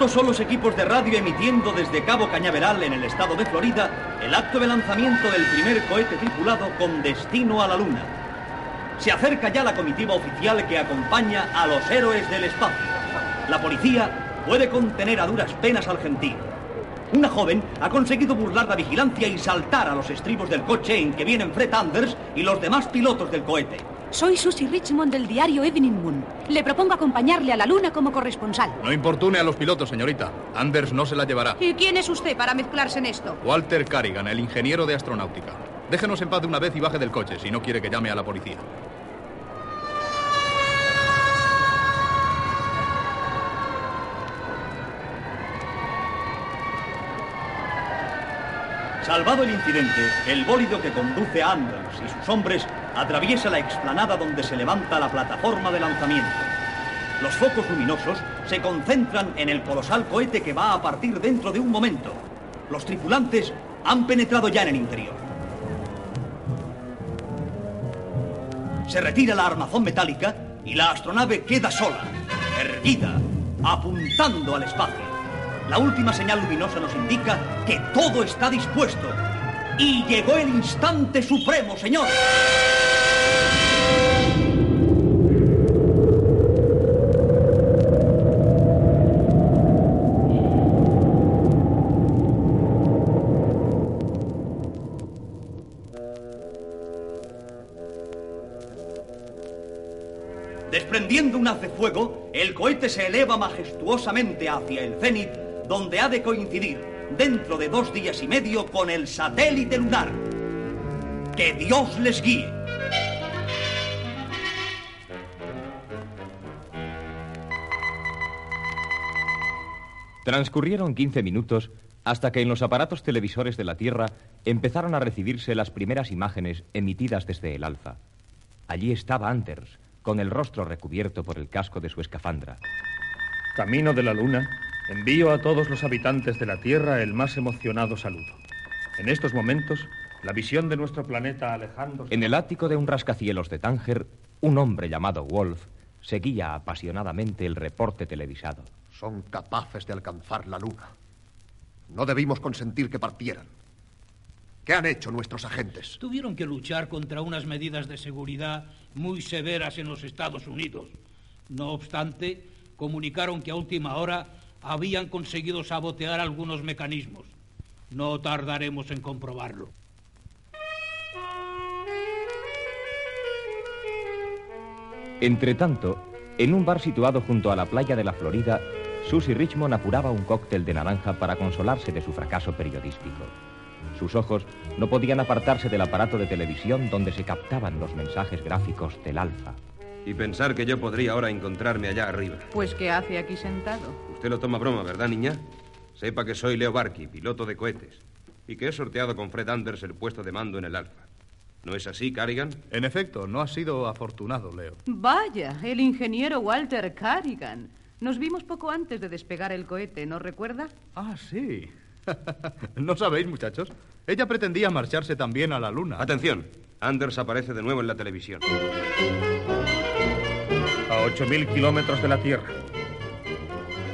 Estos son los equipos de radio emitiendo desde Cabo Cañaveral, en el estado de Florida, el acto de lanzamiento del primer cohete tripulado con destino a la Luna. Se acerca ya la comitiva oficial que acompaña a los héroes del espacio. La policía puede contener a duras penas al gentío. Una joven ha conseguido burlar la vigilancia y saltar a los estribos del coche en que vienen Fred Anders y los demás pilotos del cohete. Soy Susie Richmond del diario Evening Moon. Le propongo acompañarle a la Luna como corresponsal. No importune a los pilotos, señorita. Anders no se la llevará. ¿Y quién es usted para mezclarse en esto? Walter Carrigan, el ingeniero de astronáutica. Déjenos en paz de una vez y baje del coche si no quiere que llame a la policía. Salvado el incidente, el bólido que conduce a Anders y sus hombres atraviesa la explanada donde se levanta la plataforma de lanzamiento. Los focos luminosos se concentran en el colosal cohete que va a partir dentro de un momento. Los tripulantes han penetrado ya en el interior. Se retira la armazón metálica y la astronave queda sola, erguida, apuntando al espacio. La última señal luminosa nos indica que todo está dispuesto. Y llegó el instante supremo, señor. Desprendiendo un haz de fuego, el cohete se eleva majestuosamente hacia el cenit, donde ha de coincidir dentro de dos días y medio con el satélite lunar. Que Dios les guíe. Transcurrieron 15 minutos hasta que en los aparatos televisores de la Tierra empezaron a recibirse las primeras imágenes emitidas desde el alfa. Allí estaba Anders, con el rostro recubierto por el casco de su escafandra. Camino de la Luna, envío a todos los habitantes de la Tierra el más emocionado saludo. En estos momentos, la visión de nuestro planeta alejándose... En el ático de un rascacielos de Tánger, un hombre llamado Wolf seguía apasionadamente el reporte televisado. Son capaces de alcanzar la Luna. No debimos consentir que partieran. ¿Qué han hecho nuestros agentes? Tuvieron que luchar contra unas medidas de seguridad muy severas en los Estados Unidos. No obstante, comunicaron que a última hora habían conseguido sabotear algunos mecanismos. No tardaremos en comprobarlo. Entretanto, en un bar situado junto a la playa de la Florida, Susie Richmond apuraba un cóctel de naranja para consolarse de su fracaso periodístico. Sus ojos no podían apartarse del aparato de televisión donde se captaban los mensajes gráficos del alfa. Y pensar que yo podría ahora encontrarme allá arriba. Pues, ¿qué hace aquí sentado? Usted lo toma broma, ¿verdad, niña? Sepa que soy Leo Barky, piloto de cohetes, y que he sorteado con Fred Anders el puesto de mando en el Alfa. ¿No es así, Carrigan? En efecto, no ha sido afortunado, Leo. Vaya, el ingeniero Walter Carrigan. Nos vimos poco antes de despegar el cohete, ¿no recuerda? Ah, sí. ¿No sabéis, muchachos? Ella pretendía marcharse también a la Luna. Atención, Anders aparece de nuevo en la televisión. A 8.000 kilómetros de la Tierra.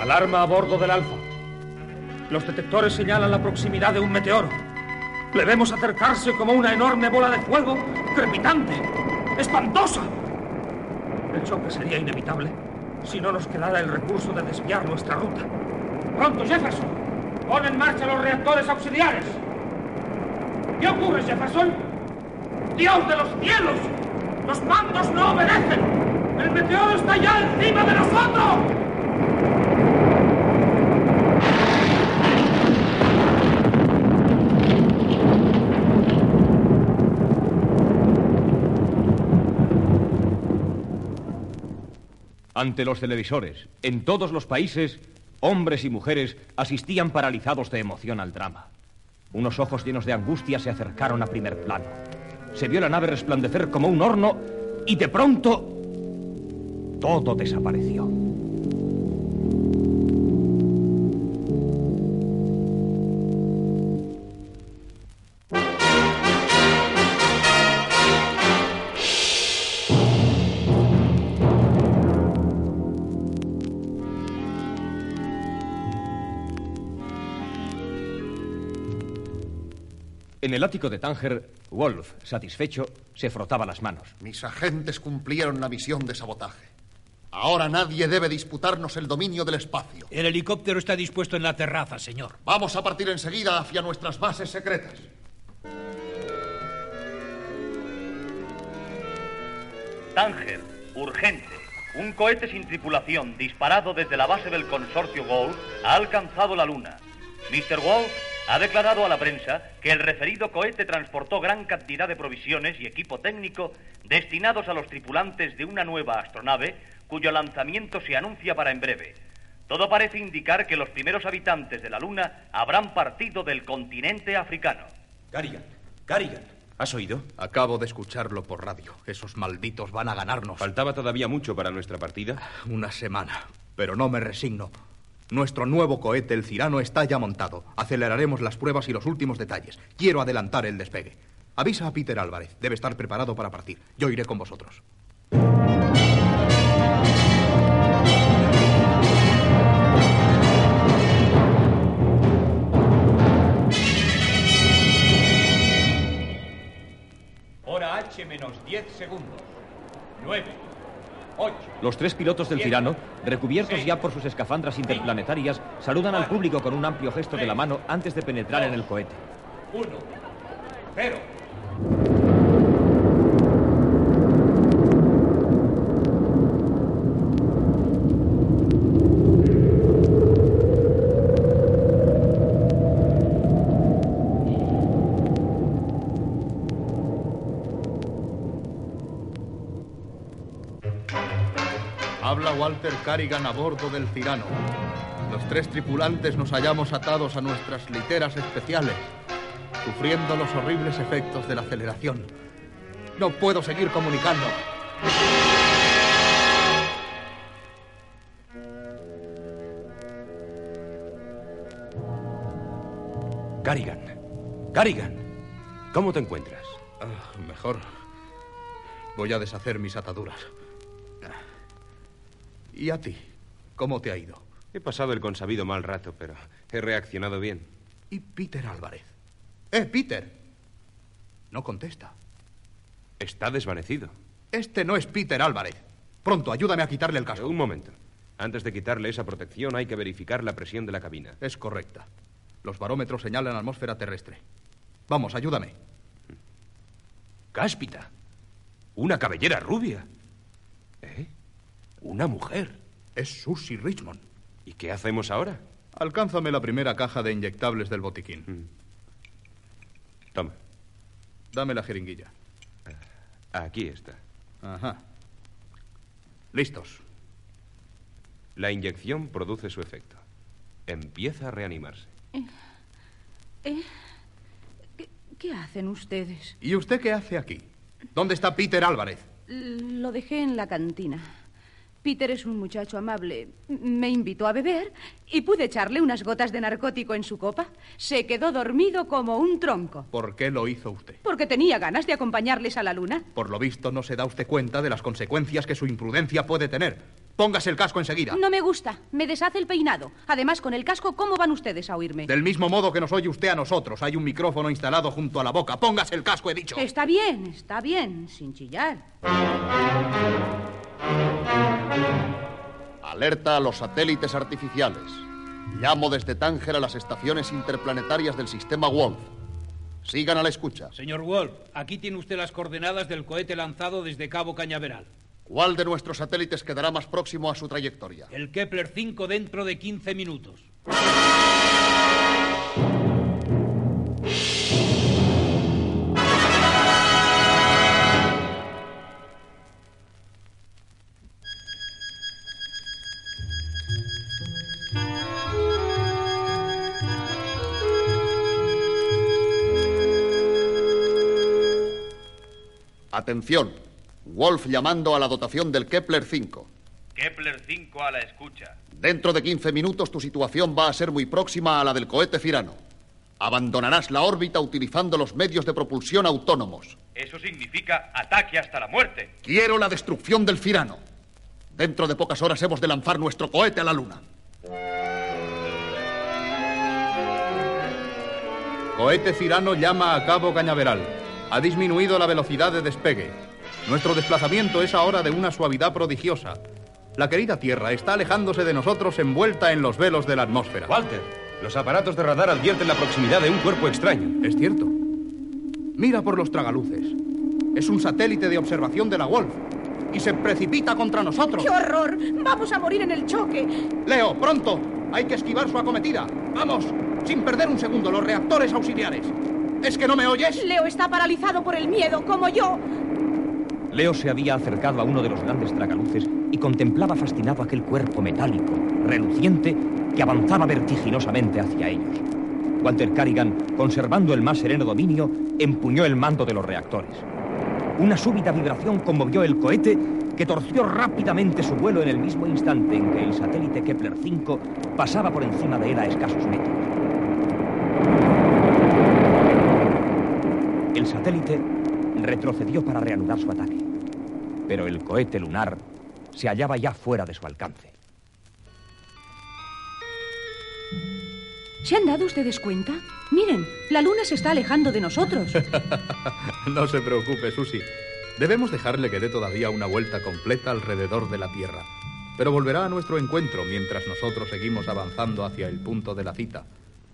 Alarma a bordo del Alfa. Los detectores señalan la proximidad de un meteoro. Le vemos acercarse como una enorme bola de fuego, crepitante, espantosa. El choque sería inevitable si no nos quedara el recurso de desviar nuestra ruta. Pronto, Jefferson. Pon en marcha los reactores auxiliares. ¿Qué ocurre, Jefferson? ¡Dios de los cielos! ¡Los mandos no obedecen! ¡El meteoro está ya encima de nosotros! Ante los televisores, en todos los países, hombres y mujeres asistían paralizados de emoción al drama. Unos ojos llenos de angustia se acercaron a primer plano. Se vio la nave resplandecer como un horno y de pronto todo desapareció. En el ático de Tánger, Wolf, satisfecho, se frotaba las manos. Mis agentes cumplieron la misión de sabotaje. Ahora nadie debe disputarnos el dominio del espacio. El helicóptero está dispuesto en la terraza, señor. Vamos a partir enseguida hacia nuestras bases secretas. Tánger, urgente. Un cohete sin tripulación disparado desde la base del consorcio Wolf ha alcanzado la Luna. Mr. Wolf ha declarado a la prensa que el referido cohete transportó gran cantidad de provisiones y equipo técnico destinados a los tripulantes de una nueva astronave cuyo lanzamiento se anuncia para en breve. Todo parece indicar que los primeros habitantes de la Luna habrán partido del continente africano. Carrigan, Carrigan, ¿has oído? Acabo de escucharlo por radio. Esos malditos van a ganarnos. Faltaba todavía mucho para nuestra partida. Una semana. Pero no me resigno. Nuestro nuevo cohete, el Cirano, está ya montado. Aceleraremos las pruebas y los últimos detalles. Quiero adelantar el despegue. Avisa a Peter Álvarez. Debe estar preparado para partir. Yo iré con vosotros. Menos 10 segundos. 9, 8. Los tres pilotos del Cirano, recubiertos ya por sus escafandras interplanetarias, saludan al público con un amplio gesto de la mano antes de penetrar en el cohete. 1, 0. Walter Carrigan a bordo del Cirano. Los tres tripulantes nos hallamos atados a nuestras literas especiales, sufriendo los horribles efectos de la aceleración. No puedo seguir comunicando. Carrigan, Carrigan, ¿cómo te encuentras? Ah, mejor. Voy a deshacer mis ataduras. ¿Y a ti? ¿Cómo te ha ido? He pasado el consabido mal rato, pero he reaccionado bien. ¿Y Peter Álvarez? ¡Eh, Peter! No contesta. Está desvanecido. Este no es Peter Álvarez. Pronto, ayúdame a quitarle el casco. Un momento. Antes de quitarle esa protección hay que verificar la presión de la cabina. Es correcta. Los barómetros señalan atmósfera terrestre. Vamos, ayúdame. Cáspita. Una cabellera rubia. ¿Eh? Una mujer. Es Susie Richmond. ¿Y qué hacemos ahora? Alcánzame la primera caja de inyectables del botiquín. Mm. Toma. Dame la jeringuilla. Aquí está. Ajá. Listos. La inyección produce su efecto. Empieza a reanimarse. ¿Eh? ¿Qué, qué hacen ustedes? ¿Y usted qué hace aquí? ¿Dónde está Peter Álvarez? Lo dejé en la cantina. Peter es un muchacho amable. Me invitó a beber y pude echarle unas gotas de narcótico en su copa. Se quedó dormido como un tronco. ¿Por qué lo hizo usted? Porque tenía ganas de acompañarles a la luna. Por lo visto no se da usted cuenta de las consecuencias que su imprudencia puede tener. Póngase el casco enseguida. No me gusta. Me deshace el peinado. Además, con el casco, ¿cómo van ustedes a oírme? Del mismo modo que nos oye usted a nosotros. Hay un micrófono instalado junto a la boca. Póngase el casco, he dicho. Está bien, está bien, sin chillar. Alerta a los satélites artificiales. Llamo desde Tánger a las estaciones interplanetarias del sistema Wolf. Sigan a la escucha. Señor Wolf, aquí tiene usted las coordenadas del cohete lanzado desde Cabo Cañaveral. ¿Cuál de nuestros satélites quedará más próximo a su trayectoria? El Kepler 5 dentro de 15 minutos. Atención. Wolf llamando a la dotación del Kepler 5. Kepler 5 a la escucha. Dentro de 15 minutos tu situación va a ser muy próxima a la del cohete Cirano. Abandonarás la órbita utilizando los medios de propulsión autónomos. Eso significa ataque hasta la muerte. Quiero la destrucción del Cirano. Dentro de pocas horas hemos de lanzar nuestro cohete a la Luna. Cohete Cirano llama a Cabo Cañaveral. Ha disminuido la velocidad de despegue. Nuestro desplazamiento es ahora de una suavidad prodigiosa. La querida Tierra está alejándose de nosotros envuelta en los velos de la atmósfera. Walter, los aparatos de radar advierten la proximidad de un cuerpo extraño. Es cierto. Mira por los tragaluces. Es un satélite de observación de la Wolf. Y se precipita contra nosotros. ¡Qué horror! Vamos a morir en el choque. Leo, pronto. Hay que esquivar su acometida. Vamos, sin perder un segundo, los reactores auxiliares. ¿Es que no me oyes? Leo está paralizado por el miedo, como yo. Leo se había acercado a uno de los grandes tragaluces y contemplaba fascinado aquel cuerpo metálico, reluciente, que avanzaba vertiginosamente hacia ellos. Walter Carrigan, conservando el más sereno dominio, empuñó el mando de los reactores. Una súbita vibración conmovió el cohete que torció rápidamente su vuelo en el mismo instante en que el satélite Kepler 5 pasaba por encima de él a escasos metros. El satélite retrocedió para reanudar su ataque, pero el cohete lunar se hallaba ya fuera de su alcance. ¿Se han dado ustedes cuenta? Miren, la luna se está alejando de nosotros. no se preocupe, Susi. Debemos dejarle que dé todavía una vuelta completa alrededor de la Tierra. Pero volverá a nuestro encuentro mientras nosotros seguimos avanzando hacia el punto de la cita.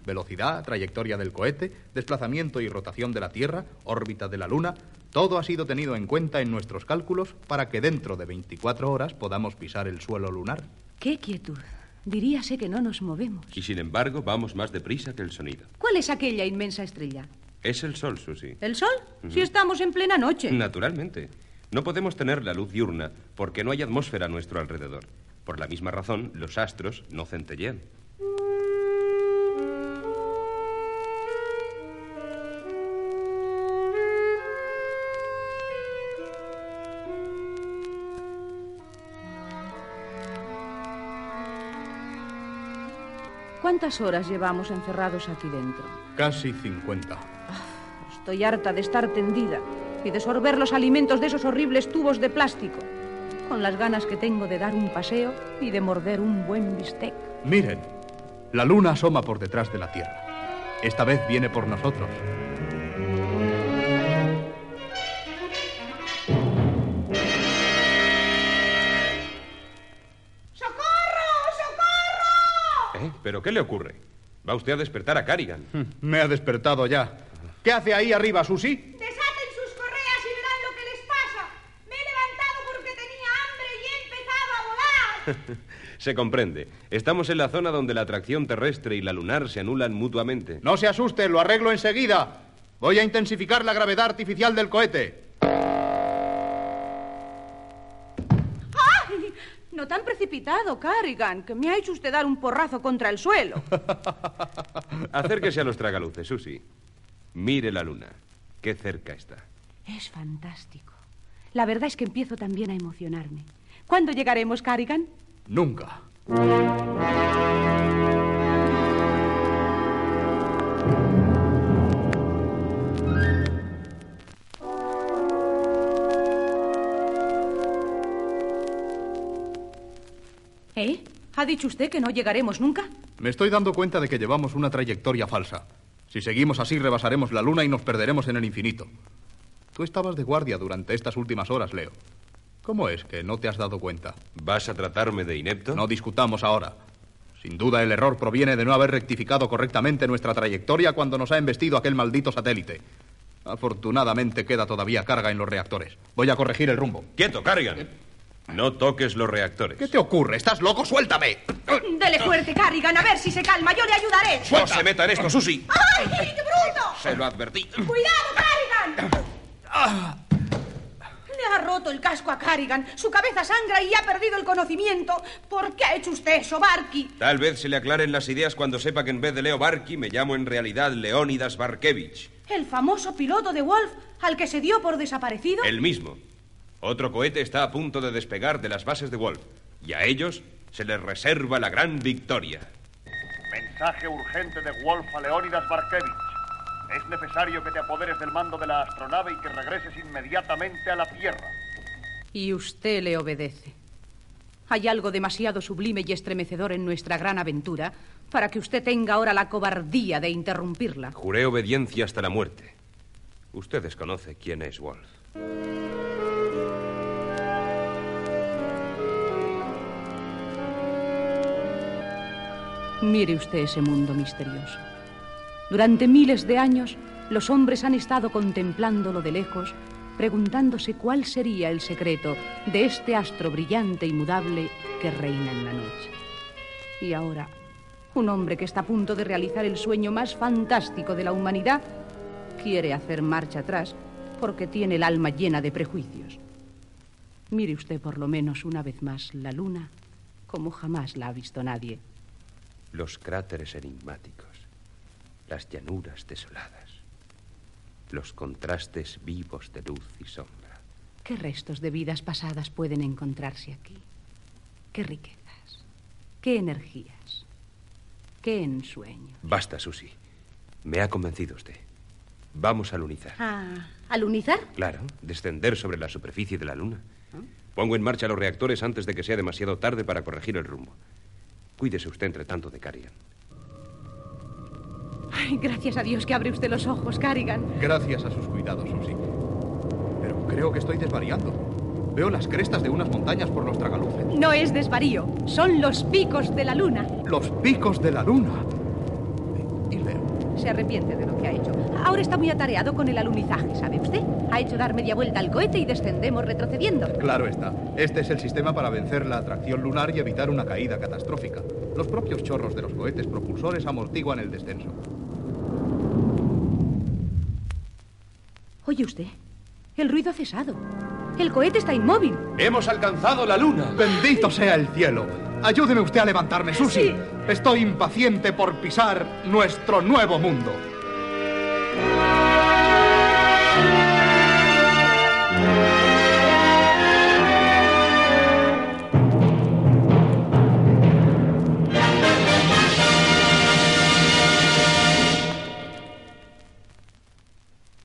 Velocidad, trayectoria del cohete, desplazamiento y rotación de la Tierra, órbita de la Luna, todo ha sido tenido en cuenta en nuestros cálculos para que dentro de 24 horas podamos pisar el suelo lunar. ¡Qué quietud! Diríase que no nos movemos. Y sin embargo, vamos más deprisa que el sonido. ¿Cuál es aquella inmensa estrella? Es el sol, Susi. ¿El sol? Si estamos en plena noche. Naturalmente. No podemos tener la luz diurna porque no hay atmósfera a nuestro alrededor. Por la misma razón, los astros no centellean. ¿Cuántas horas llevamos encerrados aquí dentro? Casi 50. Estoy harta de estar tendida y de sorber los alimentos de esos horribles tubos de plástico, con las ganas que tengo de dar un paseo y de morder un buen bistec. Miren, la luna asoma por detrás de la Tierra. Esta vez viene por nosotros. ¿Pero qué le ocurre? ¿Va usted a despertar a Carrigan? Me ha despertado ya. ¿Qué hace ahí arriba, Susi? Desaten sus correas y verán lo que les pasa. Me he levantado porque tenía hambre y he empezado a volar. Se comprende. Estamos en la zona donde la atracción terrestre y la lunar se anulan mutuamente. No se asuste, lo arreglo enseguida. Voy a intensificar la gravedad artificial del cohete. No tan precipitado, Carrigan, que me ha hecho usted dar un porrazo contra el suelo. Acérquese a los tragaluces, Susi. Mire la luna. Qué cerca está. Es fantástico. La verdad es que empiezo también a emocionarme. ¿Cuándo llegaremos, Carrigan? Nunca. ¿Ha dicho usted que no llegaremos nunca? Me estoy dando cuenta de que llevamos una trayectoria falsa. Si seguimos así, rebasaremos la luna y nos perderemos en el infinito. Tú estabas de guardia durante estas últimas horas, Leo. ¿Cómo es que no te has dado cuenta? ¿Vas a tratarme de inepto? No discutamos ahora. Sin duda el error proviene de no haber rectificado correctamente nuestra trayectoria cuando nos ha embestido aquel maldito satélite. Afortunadamente queda todavía carga en los reactores. Voy a corregir el rumbo. ¡Quieto, Carrigan! No toques los reactores. ¿Qué te ocurre? ¿Estás loco? ¡Suéltame! Dele fuerte, Carrigan, a ver si se calma. Yo le ayudaré. ¡No se meta en esto, Susi! ¡Ay, qué bruto! Se lo advertí. ¡Cuidado, Carrigan! Le ha roto el casco a Carrigan. Su cabeza sangra y ha perdido el conocimiento. ¿Por qué ha hecho usted eso, Barky? Tal vez se le aclaren las ideas cuando sepa que en vez de Leo Barky me llamo en realidad Leónidas Barkevich. El famoso piloto de Wolf al que se dio por desaparecido. El mismo. Otro cohete está a punto de despegar de las bases de Wolf. Y a ellos se les reserva la gran victoria. Mensaje urgente de Wolf a Leónidas Barkevich. Es necesario que te apoderes del mando de la astronave y que regreses inmediatamente a la Tierra. Y usted le obedece. Hay algo demasiado sublime y estremecedor en nuestra gran aventura para que usted tenga ahora la cobardía de interrumpirla. Juré obediencia hasta la muerte. Usted desconoce quién es Wolf. Mire usted ese mundo misterioso. Durante miles de años, los hombres han estado contemplándolo de lejos, preguntándose cuál sería el secreto de este astro brillante y mudable que reina en la noche. Y ahora, un hombre que está a punto de realizar el sueño más fantástico de la humanidad quiere hacer marcha atrás porque tiene el alma llena de prejuicios. Mire usted por lo menos una vez más la luna como jamás la ha visto nadie. Los cráteres enigmáticos, las llanuras desoladas, los contrastes vivos de luz y sombra. ¿Qué restos de vidas pasadas pueden encontrarse aquí? ¿Qué riquezas? ¿Qué energías? ¿Qué ensueños? Basta, Susi. Me ha convencido usted. Vamos a lunizar. ¿A alunizar? Claro, descender sobre la superficie de la luna. Pongo en marcha los reactores antes de que sea demasiado tarde para corregir el rumbo. Cuídese usted, entre tanto, de Carrigan. Ay, gracias a Dios que abre usted los ojos, Carrigan. Gracias a sus cuidados, Susi. Pero creo que estoy desvariando. Veo las crestas de unas montañas por los tragaluces. No es desvarío, son los picos de la luna. Los picos de la luna. Y Leo. Se arrepiente de lo que ha hecho. Ahora está muy atareado con el alunizaje, ¿sabe usted? Ha hecho dar media vuelta al cohete y descendemos retrocediendo. Claro está. Este es el sistema para vencer la atracción lunar y evitar una caída catastrófica. Los propios chorros de los cohetes propulsores amortiguan el descenso. Oye usted, el ruido ha cesado. El cohete está inmóvil. Hemos alcanzado la luna. Bendito sea el cielo. Ayúdeme usted a levantarme, Susi. Sí. Estoy impaciente por pisar nuestro nuevo mundo.